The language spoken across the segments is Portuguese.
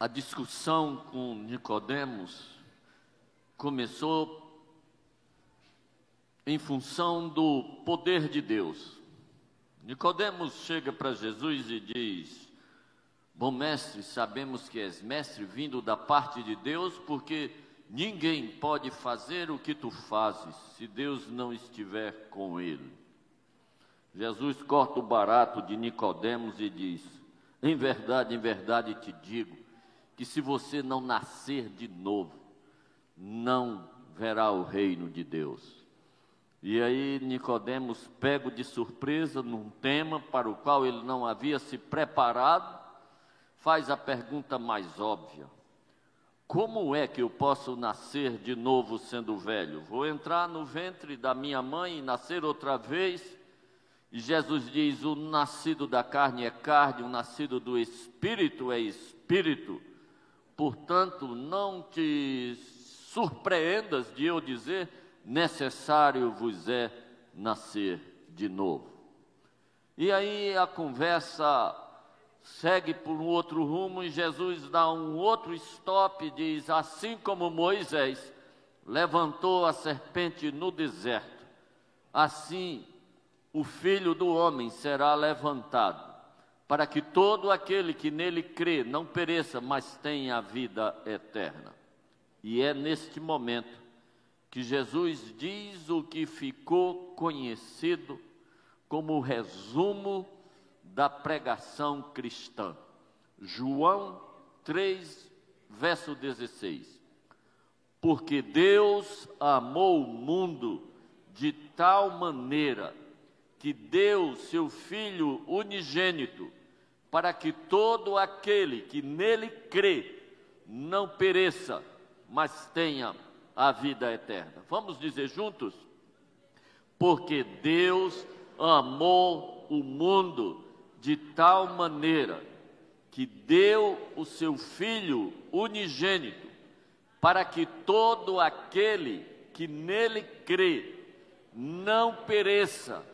a discussão com Nicodemos começou em função do poder de Deus. Nicodemos chega para Jesus e diz: Bom mestre, sabemos que és mestre vindo da parte de Deus, porque ninguém pode fazer o que tu fazes se Deus não estiver com ele. Jesus corta o barato de Nicodemos e diz: Em verdade, em verdade te digo que se você não nascer de novo, não verá o reino de Deus. E aí Nicodemos pego de surpresa num tema para o qual ele não havia se preparado, faz a pergunta mais óbvia: Como é que eu posso nascer de novo sendo velho? Vou entrar no ventre da minha mãe e nascer outra vez? E Jesus diz: O nascido da carne é carne, o nascido do espírito é espírito. Portanto, não te surpreendas de eu dizer: necessário vos é nascer de novo. E aí a conversa segue por um outro rumo e Jesus dá um outro stop e diz: Assim como Moisés levantou a serpente no deserto, assim o filho do homem será levantado para que todo aquele que nele crê não pereça, mas tenha a vida eterna. E é neste momento que Jesus diz o que ficou conhecido como o resumo da pregação cristã. João 3, verso 16. Porque Deus amou o mundo de tal maneira que deu seu Filho unigênito para que todo aquele que nele crê não pereça, mas tenha a vida eterna. Vamos dizer juntos? Porque Deus amou o mundo de tal maneira que deu o seu Filho unigênito, para que todo aquele que nele crê não pereça,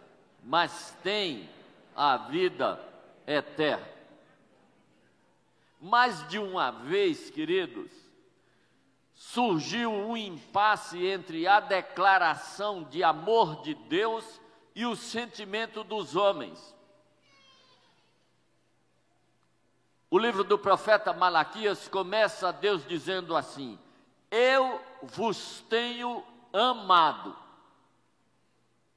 mas tenha a vida eterna eterno. Mais de uma vez, queridos, surgiu um impasse entre a declaração de amor de Deus e o sentimento dos homens. O livro do profeta Malaquias começa Deus dizendo assim: Eu vos tenho amado.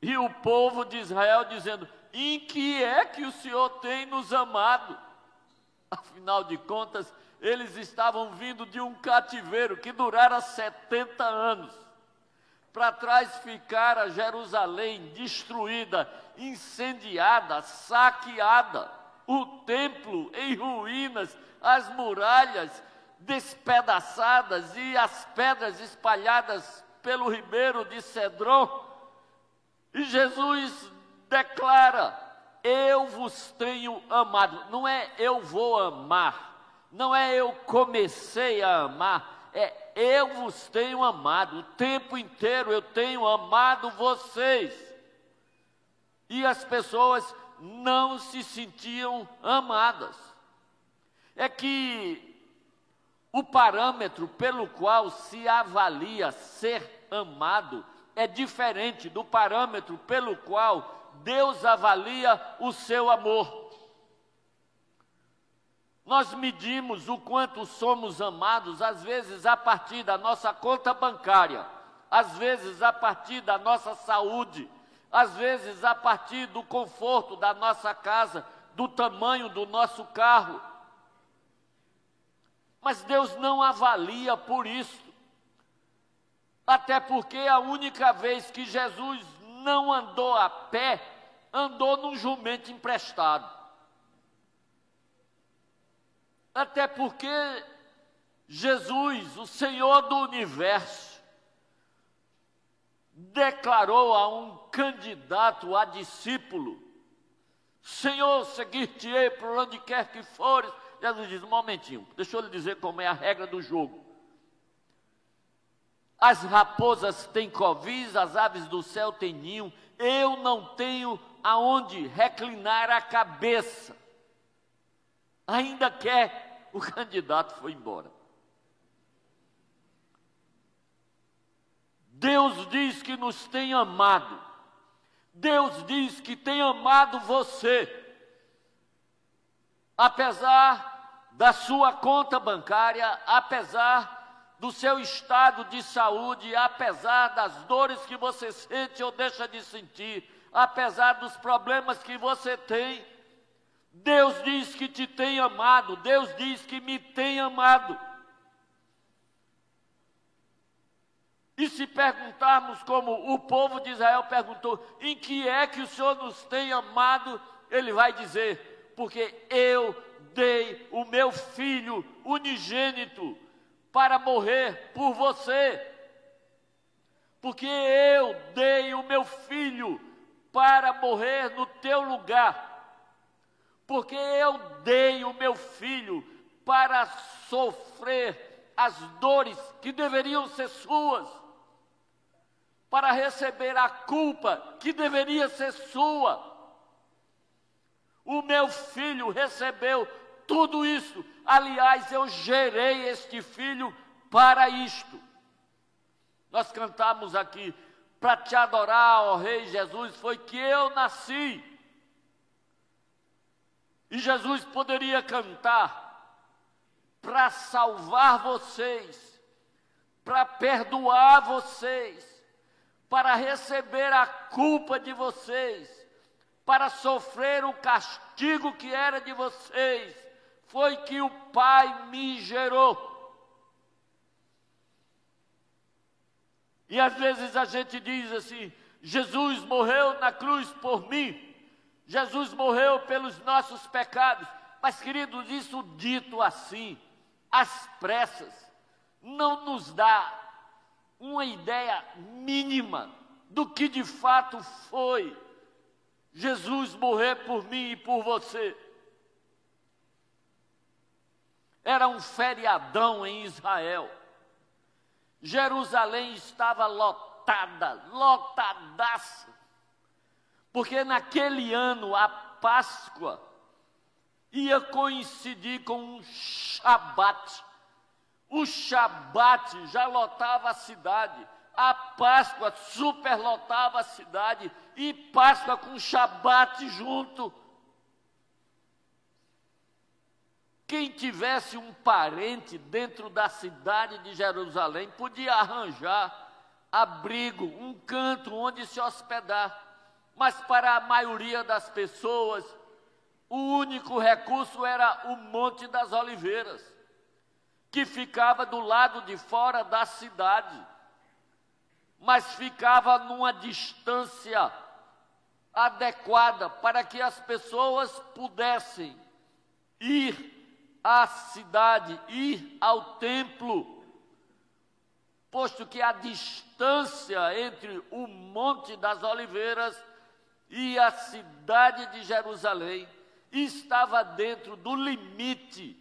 E o povo de Israel dizendo: em que é que o Senhor tem nos amado? Afinal de contas, eles estavam vindo de um cativeiro que durara 70 anos. Para trás ficara Jerusalém destruída, incendiada, saqueada, o templo em ruínas, as muralhas despedaçadas e as pedras espalhadas pelo ribeiro de Cedron. E Jesus declara: Eu vos tenho amado. Não é eu vou amar, não é eu comecei a amar, é eu vos tenho amado. O tempo inteiro eu tenho amado vocês. E as pessoas não se sentiam amadas. É que o parâmetro pelo qual se avalia ser amado é diferente do parâmetro pelo qual Deus avalia o seu amor. Nós medimos o quanto somos amados, às vezes a partir da nossa conta bancária, às vezes a partir da nossa saúde, às vezes a partir do conforto da nossa casa, do tamanho do nosso carro. Mas Deus não avalia por isso. Até porque a única vez que Jesus não andou a pé, andou num jumento emprestado. Até porque Jesus, o Senhor do universo, declarou a um candidato a discípulo: Senhor, seguir-te-ei por onde quer que fores. Jesus diz: um momentinho, deixa eu lhe dizer como é a regra do jogo. As raposas têm covis, as aves do céu têm ninho, eu não tenho aonde reclinar a cabeça. Ainda quer o candidato foi embora. Deus diz que nos tem amado. Deus diz que tem amado você. Apesar da sua conta bancária, apesar do seu estado de saúde, apesar das dores que você sente ou deixa de sentir, apesar dos problemas que você tem, Deus diz que te tem amado, Deus diz que me tem amado. E se perguntarmos como o povo de Israel perguntou, em que é que o Senhor nos tem amado? Ele vai dizer, porque eu dei o meu filho unigênito para morrer por você. Porque eu dei o meu filho para morrer no teu lugar. Porque eu dei o meu filho para sofrer as dores que deveriam ser suas para receber a culpa que deveria ser sua. O meu filho recebeu tudo isso. Aliás, eu gerei este filho para isto. Nós cantamos aqui, para te adorar, ó Rei Jesus, foi que eu nasci. E Jesus poderia cantar para salvar vocês, para perdoar vocês, para receber a culpa de vocês, para sofrer o castigo que era de vocês, foi que o Pai me gerou. E às vezes a gente diz assim: Jesus morreu na cruz por mim, Jesus morreu pelos nossos pecados. Mas, queridos, isso dito assim, às pressas, não nos dá uma ideia mínima do que de fato foi Jesus morrer por mim e por você. Era um feriadão em Israel. Jerusalém estava lotada, lotadaça. Porque naquele ano a Páscoa ia coincidir com um Shabat. O Shabat já lotava a cidade, a Páscoa superlotava a cidade, e Páscoa com Shabat junto. Quem tivesse um parente dentro da cidade de Jerusalém podia arranjar abrigo, um canto onde se hospedar. Mas para a maioria das pessoas, o único recurso era o Monte das Oliveiras que ficava do lado de fora da cidade, mas ficava numa distância adequada para que as pessoas pudessem ir à cidade, ir ao templo, posto que a distância entre o Monte das Oliveiras e a cidade de Jerusalém estava dentro do limite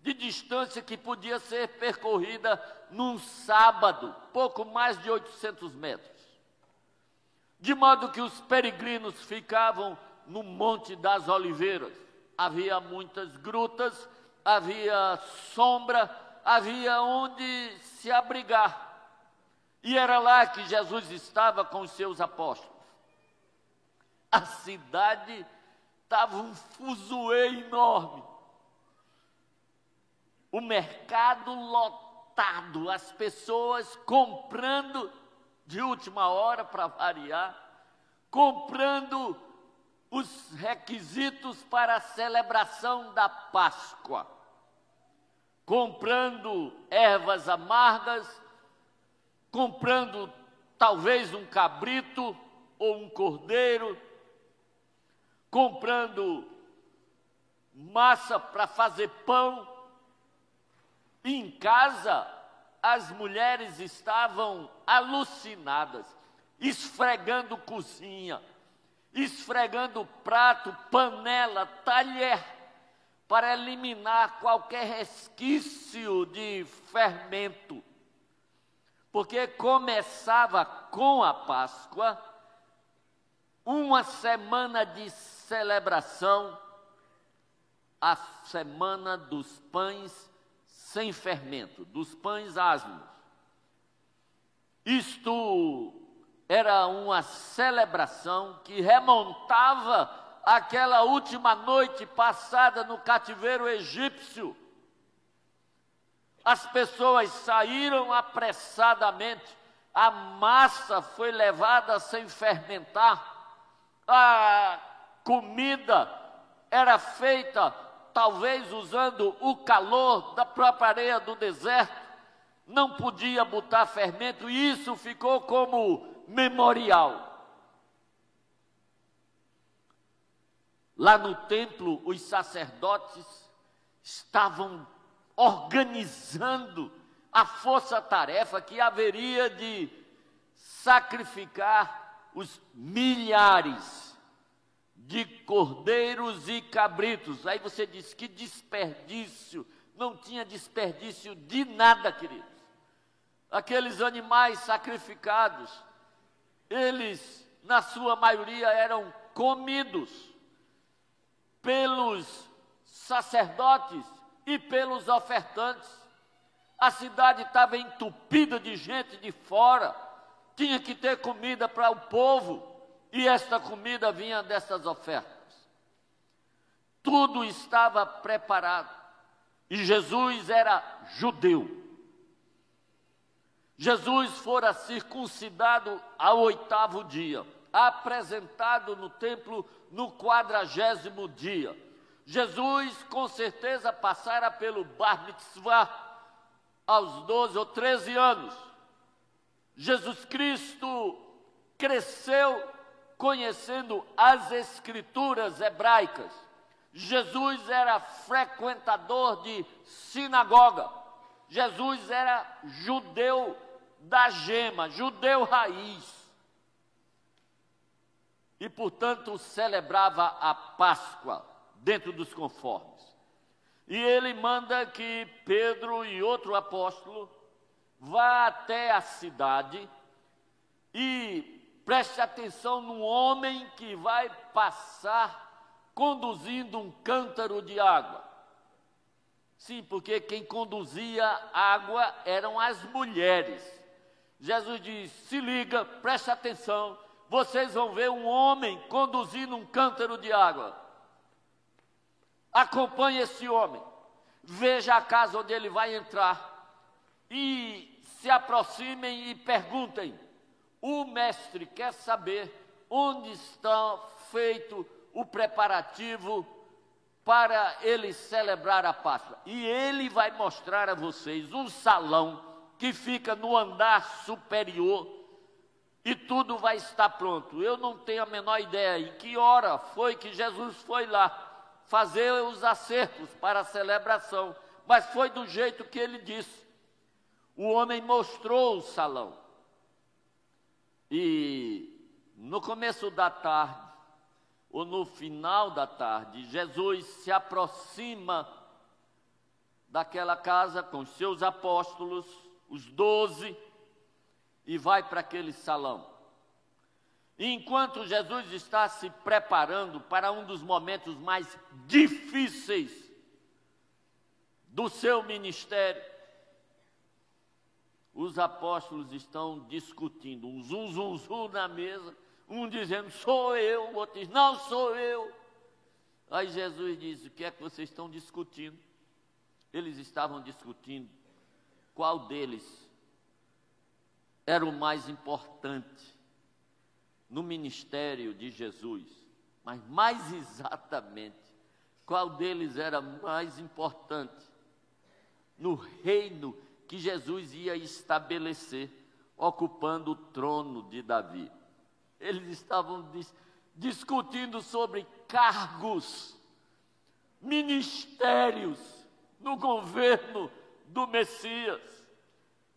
de distância que podia ser percorrida num sábado, pouco mais de 800 metros. De modo que os peregrinos ficavam no Monte das Oliveiras. Havia muitas grutas, havia sombra, havia onde se abrigar. E era lá que Jesus estava com os seus apóstolos. A cidade estava um fuzuê enorme o mercado lotado, as pessoas comprando de última hora para variar, comprando os requisitos para a celebração da Páscoa, comprando ervas amargas, comprando talvez um cabrito ou um cordeiro, comprando massa para fazer pão, em casa, as mulheres estavam alucinadas, esfregando cozinha, esfregando prato, panela, talher, para eliminar qualquer resquício de fermento. Porque começava com a Páscoa, uma semana de celebração, a semana dos pães sem fermento, dos pães asmos. Isto era uma celebração que remontava aquela última noite passada no cativeiro egípcio. As pessoas saíram apressadamente, a massa foi levada sem fermentar, a comida era feita talvez usando o calor da própria areia do deserto, não podia botar fermento, e isso ficou como memorial. Lá no templo, os sacerdotes estavam organizando a força-tarefa que haveria de sacrificar os milhares de cordeiros e cabritos. Aí você diz que desperdício, não tinha desperdício de nada, queridos. Aqueles animais sacrificados, eles, na sua maioria, eram comidos pelos sacerdotes e pelos ofertantes. A cidade estava entupida de gente de fora, tinha que ter comida para o povo, e esta comida vinha dessas ofertas. Tudo estava preparado, e Jesus era judeu. Jesus fora circuncidado ao oitavo dia, apresentado no templo no quadragésimo dia Jesus, com certeza, passara pelo Bar Mitzvah aos 12 ou 13 anos. Jesus Cristo cresceu conhecendo as escrituras hebraicas. Jesus era frequentador de sinagoga. Jesus era judeu da gema, judeu raiz. E, portanto, celebrava a Páscoa dentro dos conformes. E ele manda que Pedro e outro apóstolo vá até a cidade e preste atenção no homem que vai passar conduzindo um cântaro de água. Sim, porque quem conduzia água eram as mulheres. Jesus diz: se liga, preste atenção, vocês vão ver um homem conduzindo um cântaro de água. Acompanhe esse homem, veja a casa onde ele vai entrar e se aproximem e perguntem: o mestre quer saber onde está feito o preparativo para ele celebrar a Páscoa. E ele vai mostrar a vocês um salão que fica no andar superior e tudo vai estar pronto. Eu não tenho a menor ideia em que hora foi que Jesus foi lá fazer os acertos para a celebração, mas foi do jeito que ele disse. O homem mostrou o salão. E no começo da tarde, ou no final da tarde, Jesus se aproxima daquela casa com seus apóstolos, os doze, e vai para aquele salão. E enquanto Jesus está se preparando para um dos momentos mais difíceis do seu ministério, os apóstolos estão discutindo, um zum, zum, zum na mesa, um dizendo, sou eu, o outro diz, não sou eu. Aí Jesus diz, o que é que vocês estão discutindo? Eles estavam discutindo qual deles era o mais importante no ministério de Jesus, mas mais exatamente, qual deles era mais importante no reino que Jesus ia estabelecer, ocupando o trono de Davi. Eles estavam dis discutindo sobre cargos, ministérios no governo do Messias.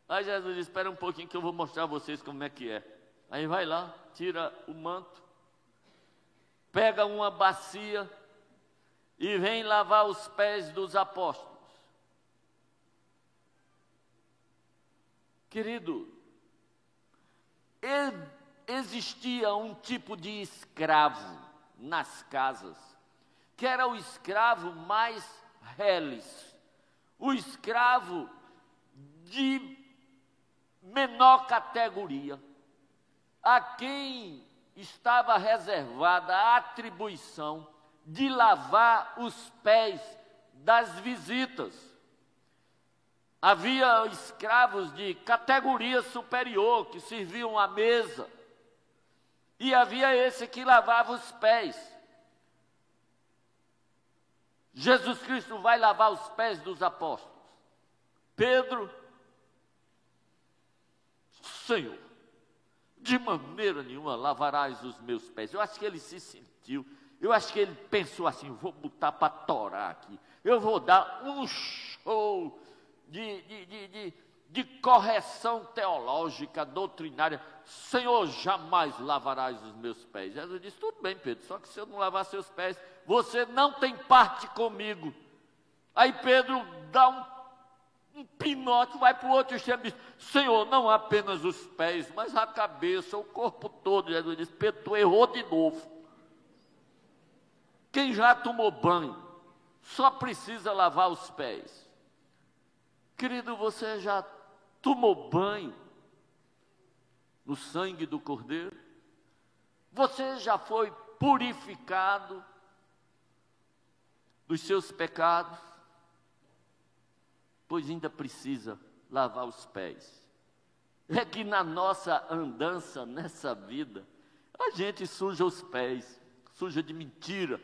Aí Jesus disse: Espera um pouquinho que eu vou mostrar a vocês como é que é. Aí vai lá, tira o manto, pega uma bacia e vem lavar os pés dos apóstolos. Querido, existia um tipo de escravo nas casas que era o escravo mais reles, o escravo de menor categoria, a quem estava reservada a atribuição de lavar os pés das visitas. Havia escravos de categoria superior que serviam à mesa, e havia esse que lavava os pés. Jesus Cristo vai lavar os pés dos apóstolos. Pedro, Senhor, de maneira nenhuma lavarás os meus pés. Eu acho que ele se sentiu, eu acho que ele pensou assim: vou botar para torar aqui, eu vou dar um show de, de, de, de, de correção teológica, doutrinária. Senhor, jamais lavarás os meus pés. Jesus disse: tudo bem, Pedro, só que se eu não lavar seus pés, você não tem parte comigo. Aí Pedro dá um, um pinote, vai para o outro extremo e diz: Senhor, não apenas os pés, mas a cabeça, o corpo todo. Jesus diz: Pedro, tu errou de novo. Quem já tomou banho só precisa lavar os pés. Querido, você já tomou banho no sangue do Cordeiro? Você já foi purificado dos seus pecados, pois ainda precisa lavar os pés. É que na nossa andança nessa vida, a gente suja os pés, suja de mentira,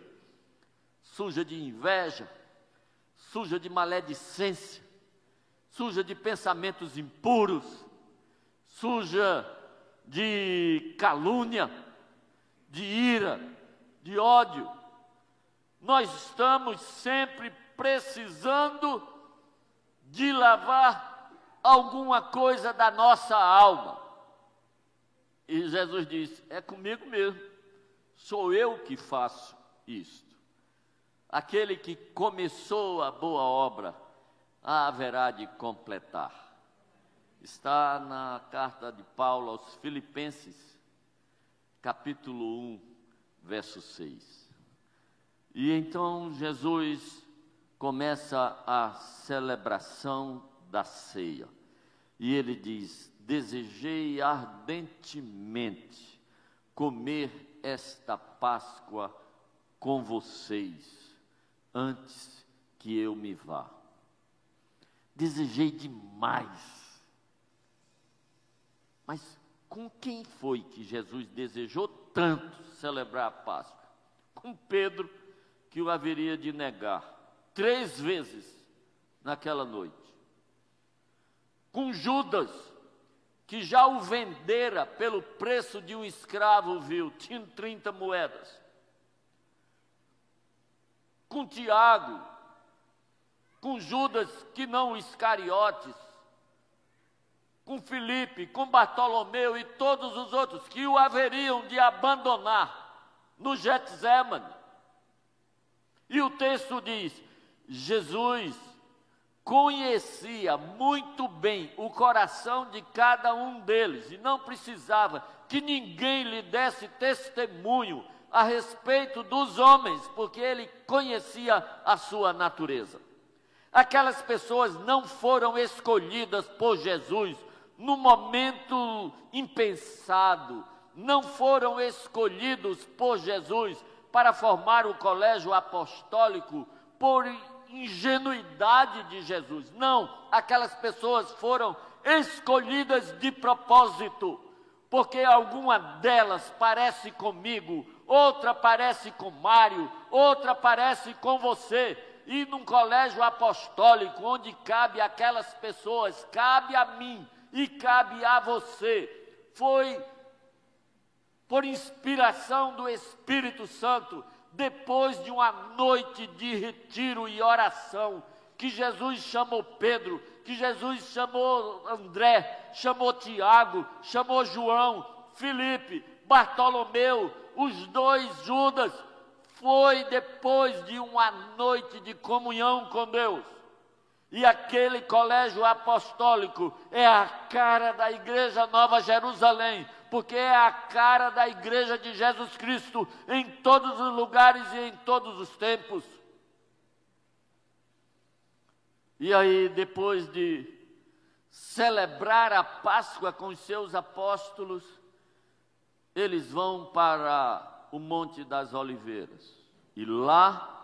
suja de inveja, suja de maledicência, suja de pensamentos impuros, suja de calúnia, de ira, de ódio, nós estamos sempre precisando de lavar alguma coisa da nossa alma. E Jesus disse: É comigo mesmo, sou eu que faço isto. Aquele que começou a boa obra, haverá de completar. Está na carta de Paulo aos Filipenses, capítulo 1, verso 6. E então Jesus começa a celebração da ceia. E ele diz: Desejei ardentemente comer esta Páscoa com vocês, antes que eu me vá. Desejei demais. Mas com quem foi que Jesus desejou tanto celebrar a Páscoa? Com Pedro que o haveria de negar três vezes naquela noite. Com Judas, que já o vendera pelo preço de um escravo vil, tinha 30 moedas. Com Tiago, com Judas, que não Iscariotes, com Felipe, com Bartolomeu e todos os outros que o haveriam de abandonar no Getsemane. E o texto diz: Jesus conhecia muito bem o coração de cada um deles e não precisava que ninguém lhe desse testemunho a respeito dos homens, porque ele conhecia a sua natureza. Aquelas pessoas não foram escolhidas por Jesus no momento impensado, não foram escolhidos por Jesus para formar o colégio apostólico por ingenuidade de Jesus. Não, aquelas pessoas foram escolhidas de propósito, porque alguma delas parece comigo, outra parece com Mário, outra parece com você. E num colégio apostólico, onde cabe aquelas pessoas, cabe a mim e cabe a você, foi por inspiração do Espírito Santo, depois de uma noite de retiro e oração, que Jesus chamou Pedro, que Jesus chamou André, chamou Tiago, chamou João, Felipe, Bartolomeu, os dois Judas, foi depois de uma noite de comunhão com Deus, E aquele colégio apostólico é a cara da Igreja Nova Jerusalém, porque é a cara da Igreja de Jesus Cristo em todos os lugares e em todos os tempos. E aí, depois de celebrar a Páscoa com os seus apóstolos, eles vão para o Monte das Oliveiras. E lá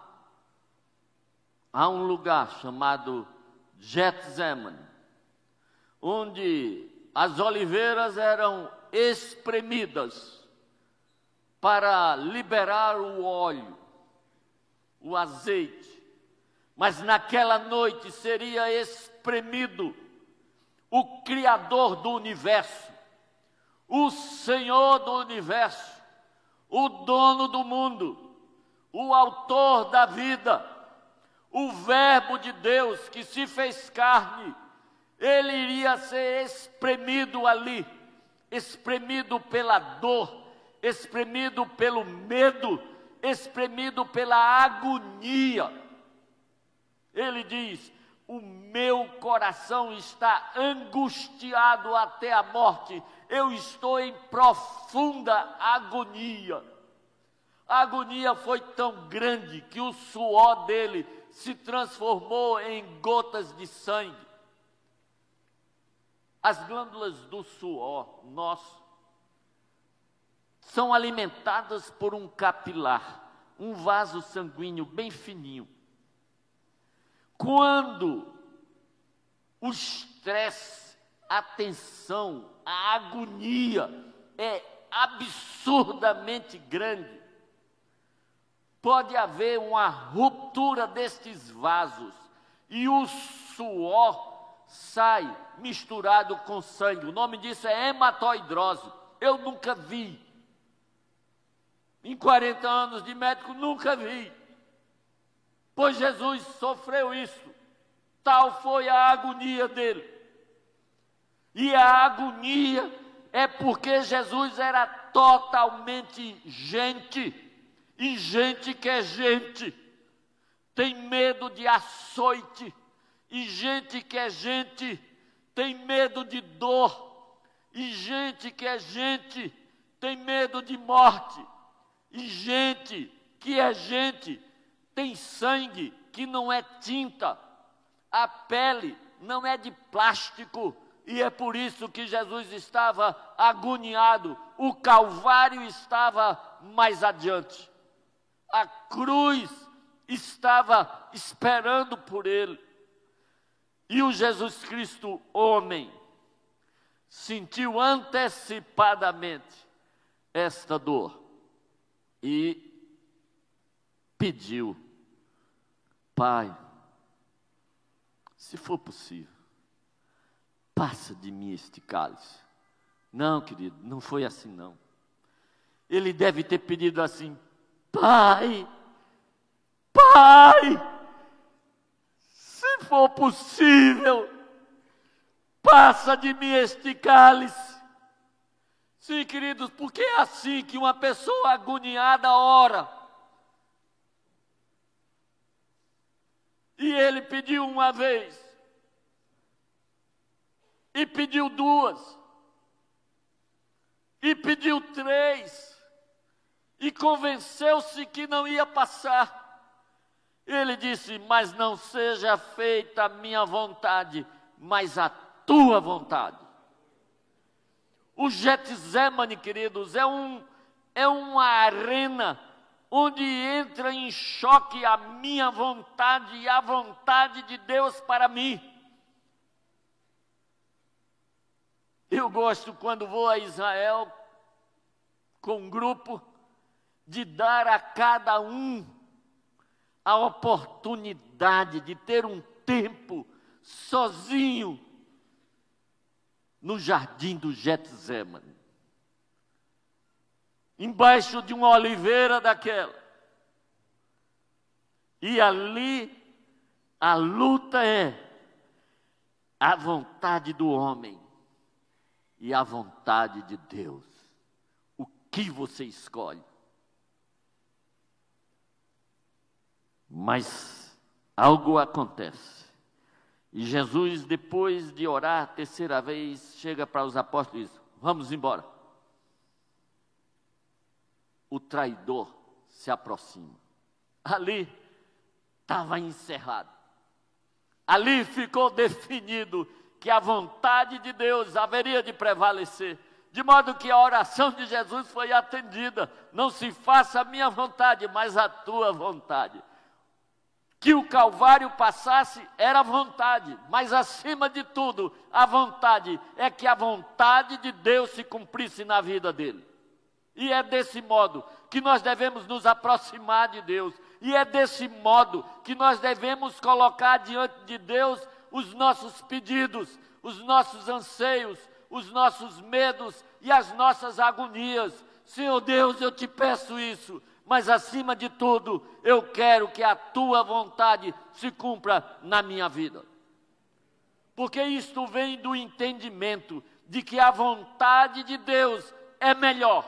há um lugar chamado Getsemane, onde as oliveiras eram espremidas para liberar o óleo, o azeite. Mas naquela noite seria espremido o Criador do universo, o Senhor do universo, o dono do mundo, o Autor da vida, o Verbo de Deus que se fez carne, ele iria ser espremido ali, espremido pela dor, espremido pelo medo, espremido pela agonia. Ele diz: O meu coração está angustiado até a morte, eu estou em profunda agonia. A agonia foi tão grande que o suor dele se transformou em gotas de sangue. As glândulas do suor nosso são alimentadas por um capilar, um vaso sanguíneo bem fininho. Quando o estresse, a tensão, a agonia é absurdamente grande, pode haver uma ruptura destes vasos e o suor sai misturado com sangue. O nome disso é hematoidrose. Eu nunca vi. Em 40 anos de médico, nunca vi. Pois Jesus sofreu isso. Tal foi a agonia dele. E a agonia é porque Jesus era totalmente gente e gente que é gente tem medo de açoite, e gente que é gente tem medo de dor, e gente que é gente tem medo de morte, e gente que é gente tem sangue que não é tinta, a pele não é de plástico, e é por isso que Jesus estava agoniado, o Calvário estava mais adiante a cruz estava esperando por ele. E o Jesus Cristo, homem, sentiu antecipadamente esta dor e pediu: Pai, se for possível, passa de mim este cálice. Não, querido, não foi assim não. Ele deve ter pedido assim: Pai, Pai, se for possível, passa de mim este cálice. Sim, queridos, porque é assim que uma pessoa agoniada ora. E ele pediu uma vez, e pediu duas, e pediu três, e convenceu-se que não ia passar. Ele disse: Mas não seja feita a minha vontade, mas a tua vontade. O Getsemane, queridos, é, um, é uma arena onde entra em choque a minha vontade e a vontade de Deus para mim. Eu gosto quando vou a Israel com um grupo de dar a cada um a oportunidade de ter um tempo sozinho no jardim do Getsemane, embaixo de uma oliveira daquela. E ali a luta é a vontade do homem e a vontade de Deus. O que você escolhe? Mas algo acontece. E Jesus, depois de orar a terceira vez, chega para os apóstolos e diz: Vamos embora. O traidor se aproxima. Ali estava encerrado. Ali ficou definido que a vontade de Deus haveria de prevalecer, de modo que a oração de Jesus foi atendida. Não se faça a minha vontade, mas a tua vontade. Que o Calvário passasse era vontade, mas acima de tudo, a vontade é que a vontade de Deus se cumprisse na vida dele. E é desse modo que nós devemos nos aproximar de Deus, e é desse modo que nós devemos colocar diante de Deus os nossos pedidos, os nossos anseios, os nossos medos e as nossas agonias. Senhor Deus, eu te peço isso, mas acima de tudo, eu quero que a tua vontade se cumpra na minha vida. Porque isto vem do entendimento de que a vontade de Deus é melhor.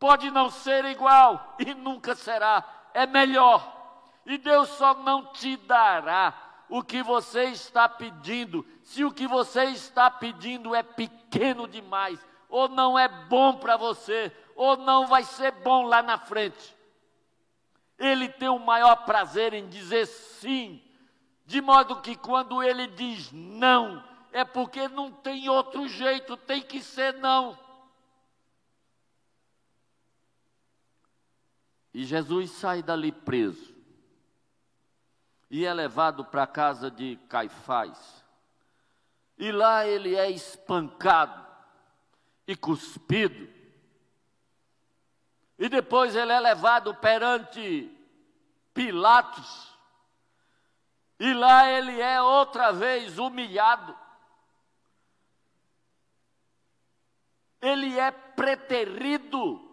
Pode não ser igual e nunca será, é melhor. E Deus só não te dará o que você está pedindo, se o que você está pedindo é pequeno demais, ou não é bom para você, ou não vai ser bom lá na frente. Ele tem o maior prazer em dizer sim, de modo que quando ele diz não, é porque não tem outro jeito, tem que ser não. E Jesus sai dali preso e é levado para a casa de Caifás. E lá ele é espancado e cuspido. E depois ele é levado perante Pilatos. E lá ele é outra vez humilhado. Ele é preterido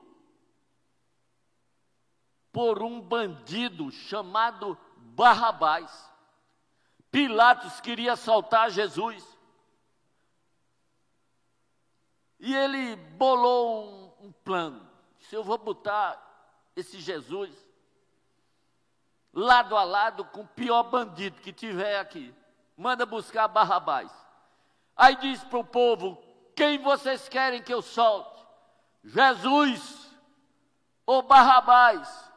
por um bandido chamado Barrabás. Pilatos queria soltar Jesus. E ele bolou um, um plano. Se eu vou botar esse Jesus lado a lado com o pior bandido que tiver aqui, manda buscar Barrabás. Aí diz para o povo: quem vocês querem que eu solte? Jesus ou Barrabás?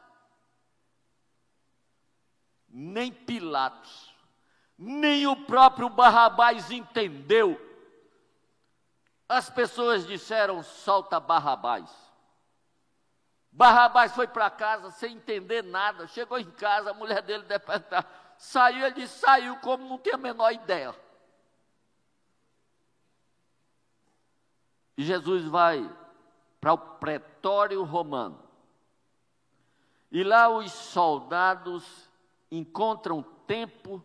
Nem Pilatos, nem o próprio Barrabás entendeu. As pessoas disseram: solta Barrabás. Barrabás foi para casa sem entender nada. Chegou em casa, a mulher dele deve. Saiu, ele disse, saiu como não tem a menor ideia. E Jesus vai para o pretório romano. E lá os soldados encontram tempo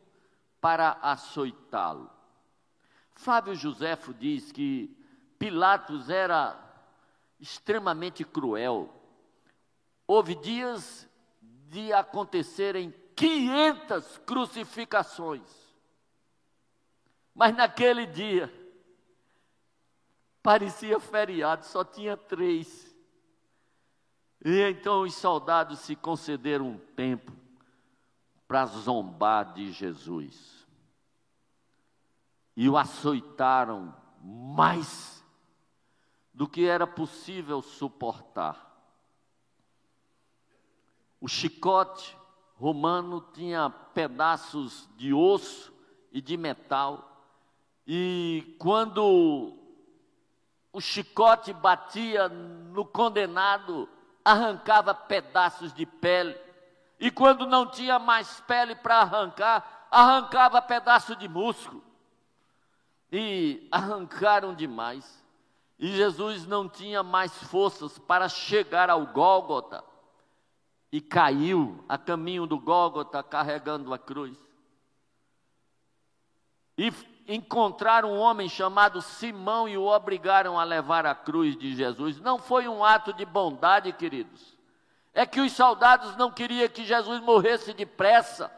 para açoitá-lo. Flávio Joséfo diz que Pilatos era extremamente cruel. Houve dias de acontecerem 500 crucificações. Mas naquele dia, parecia feriado, só tinha três. E então os soldados se concederam um tempo para zombar de Jesus. E o açoitaram mais do que era possível suportar. O chicote romano tinha pedaços de osso e de metal, e quando o chicote batia no condenado, arrancava pedaços de pele e quando não tinha mais pele para arrancar, arrancava pedaço de músculo. E arrancaram demais. E Jesus não tinha mais forças para chegar ao Gólgota. E caiu a caminho do Gólgota carregando a cruz. E encontraram um homem chamado Simão e o obrigaram a levar a cruz de Jesus. Não foi um ato de bondade, queridos é que os soldados não queriam que Jesus morresse depressa,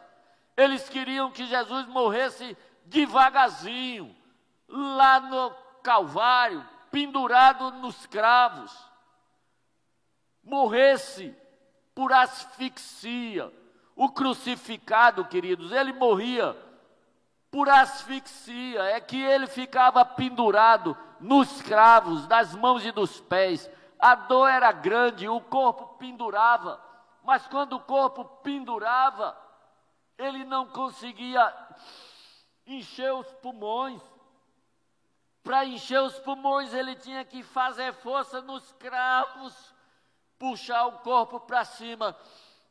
eles queriam que Jesus morresse devagarzinho, lá no Calvário, pendurado nos cravos, morresse por asfixia. O crucificado, queridos, ele morria por asfixia, é que ele ficava pendurado nos cravos, das mãos e dos pés. A dor era grande, o corpo pendurava, mas quando o corpo pendurava, ele não conseguia encher os pulmões. Para encher os pulmões, ele tinha que fazer força nos cravos, puxar o corpo para cima,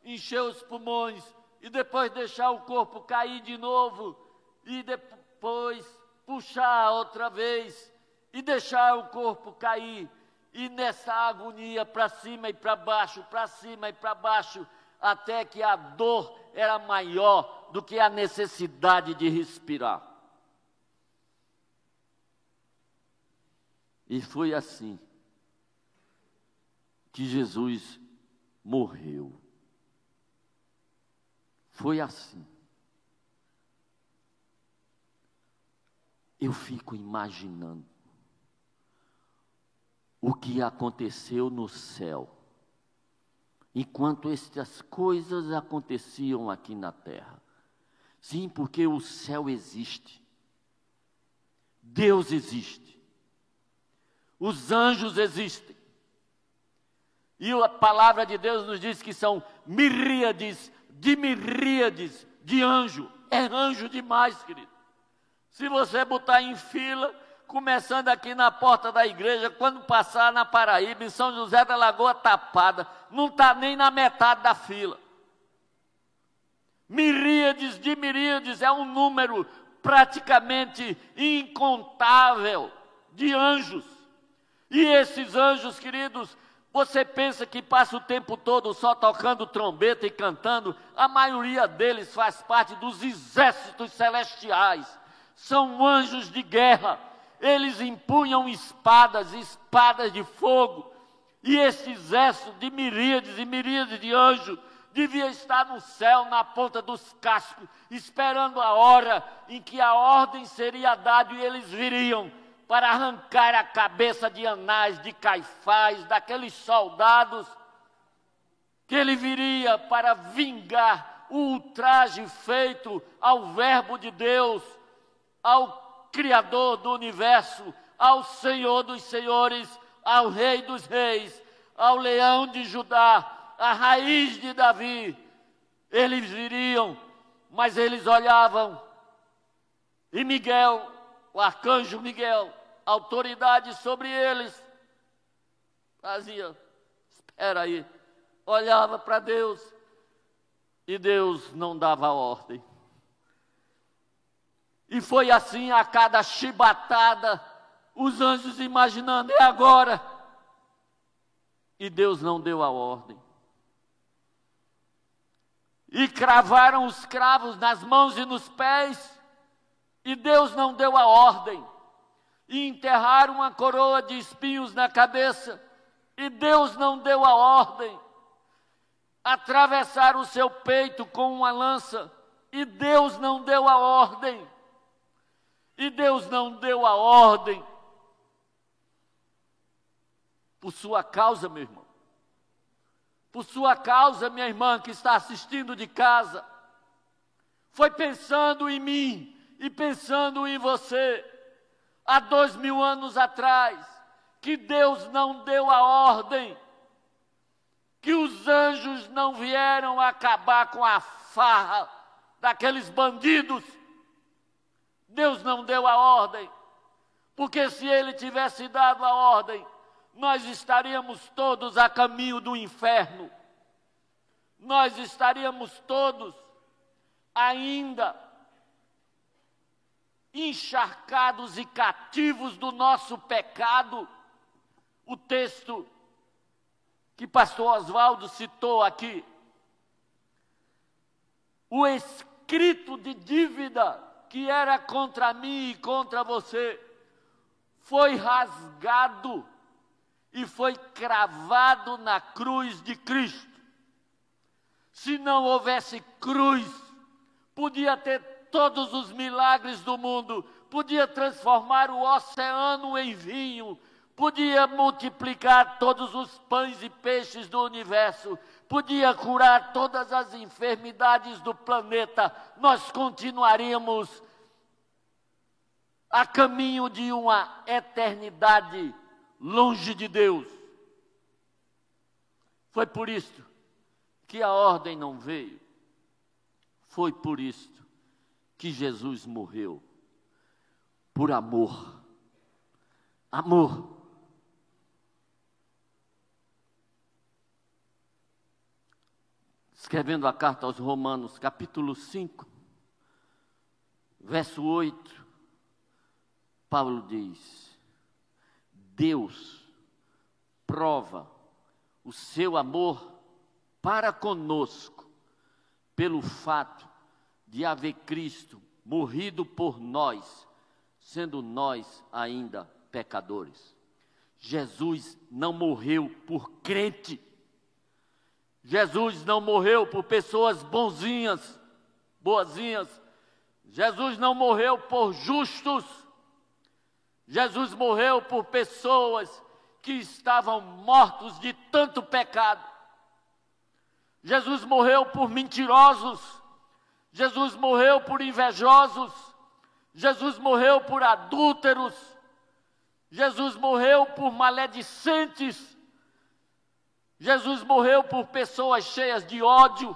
encher os pulmões e depois deixar o corpo cair de novo e depois puxar outra vez e deixar o corpo cair. E nessa agonia para cima e para baixo, para cima e para baixo, até que a dor era maior do que a necessidade de respirar. E foi assim que Jesus morreu. Foi assim. Eu fico imaginando o que aconteceu no céu, enquanto estas coisas aconteciam aqui na terra. Sim, porque o céu existe, Deus existe, os anjos existem. E a palavra de Deus nos diz que são miríades de miríades de anjo. É anjo demais, querido. Se você botar em fila, começando aqui na porta da igreja, quando passar na Paraíba, em São José da Lagoa Tapada, não está nem na metade da fila. Miríades de miríades é um número praticamente incontável de anjos. E esses anjos, queridos, você pensa que passa o tempo todo só tocando trombeta e cantando? A maioria deles faz parte dos exércitos celestiais. São anjos de guerra. Eles empunham espadas, espadas de fogo. E esse exército de miríades e miríades de anjos devia estar no céu, na ponta dos cascos, esperando a hora em que a ordem seria dada e eles viriam para arrancar a cabeça de Anás, de Caifás, daqueles soldados, que ele viria para vingar o ultraje feito ao Verbo de Deus, ao Criador do universo, ao Senhor dos Senhores, ao Rei dos Reis, ao Leão de Judá, à raiz de Davi. Eles viriam, mas eles olhavam, e Miguel, o arcanjo Miguel, autoridade sobre eles. Fazia, espera aí, olhava para Deus e Deus não dava ordem. E foi assim a cada chibatada, os anjos imaginando, é agora. E Deus não deu a ordem. E cravaram os cravos nas mãos e nos pés, e Deus não deu a ordem e enterraram uma coroa de espinhos na cabeça, e Deus não deu a ordem. Atravessaram o seu peito com uma lança, e Deus não deu a ordem. E Deus não deu a ordem por sua causa, meu irmão. Por sua causa, minha irmã que está assistindo de casa. Foi pensando em mim e pensando em você há dois mil anos atrás, que Deus não deu a ordem, que os anjos não vieram acabar com a farra daqueles bandidos. Deus não deu a ordem, porque se ele tivesse dado a ordem, nós estaríamos todos a caminho do inferno. Nós estaríamos todos ainda encharcados e cativos do nosso pecado. O texto que pastor Oswaldo citou aqui. O escrito de dívida que era contra mim e contra você foi rasgado e foi cravado na cruz de Cristo. Se não houvesse cruz, podia ter todos os milagres do mundo, podia transformar o oceano em vinho, podia multiplicar todos os pães e peixes do universo, podia curar todas as enfermidades do planeta, nós continuaríamos a caminho de uma eternidade longe de Deus. Foi por isto que a ordem não veio. Foi por isto que Jesus morreu. Por amor. Amor. Escrevendo a carta aos Romanos, capítulo 5, verso 8, Paulo diz: Deus prova o seu amor para conosco pelo fato de haver Cristo morrido por nós, sendo nós ainda pecadores. Jesus não morreu por crente. Jesus não morreu por pessoas bonzinhas, boazinhas. Jesus não morreu por justos. Jesus morreu por pessoas que estavam mortos de tanto pecado. Jesus morreu por mentirosos. Jesus morreu por invejosos. Jesus morreu por adúlteros. Jesus morreu por maledicentes. Jesus morreu por pessoas cheias de ódio.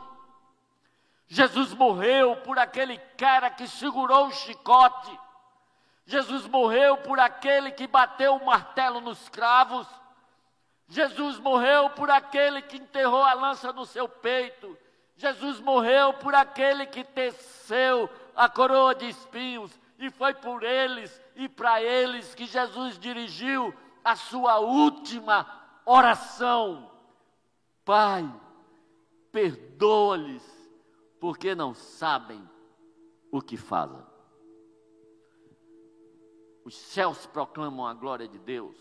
Jesus morreu por aquele cara que segurou o chicote. Jesus morreu por aquele que bateu o martelo nos cravos. Jesus morreu por aquele que enterrou a lança no seu peito. Jesus morreu por aquele que teceu a coroa de espinhos. E foi por eles e para eles que Jesus dirigiu a sua última oração. Pai, perdoa-lhes, porque não sabem o que fazem. Os céus proclamam a glória de Deus,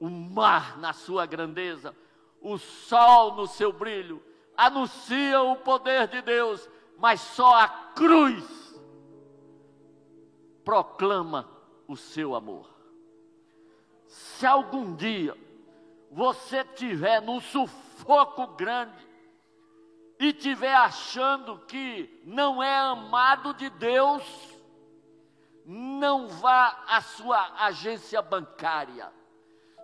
o mar na sua grandeza, o sol no seu brilho, anunciam o poder de Deus, mas só a cruz proclama o seu amor. Se algum dia você tiver num sufoco grande e tiver achando que não é amado de Deus, não vá à sua agência bancária.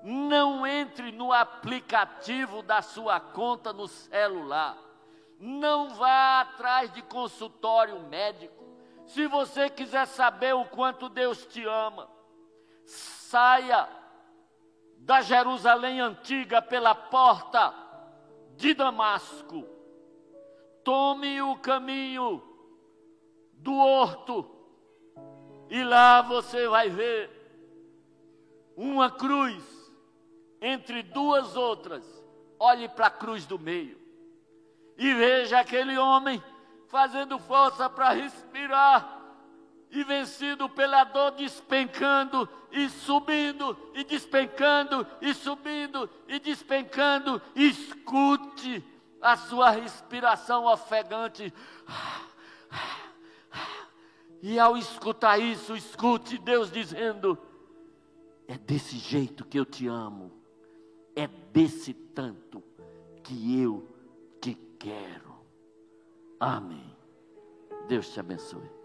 Não entre no aplicativo da sua conta no celular. Não vá atrás de consultório médico. Se você quiser saber o quanto Deus te ama, saia da Jerusalém antiga pela porta de Damasco. Tome o caminho do horto e lá você vai ver uma cruz entre duas outras. Olhe para a cruz do meio e veja aquele homem fazendo força para respirar e vencido pela dor, despencando e subindo, e despencando e subindo e despencando. Escute a sua respiração ofegante. E ao escutar isso, escute Deus dizendo: É desse jeito que eu te amo, é desse tanto que eu te quero. Amém. Deus te abençoe.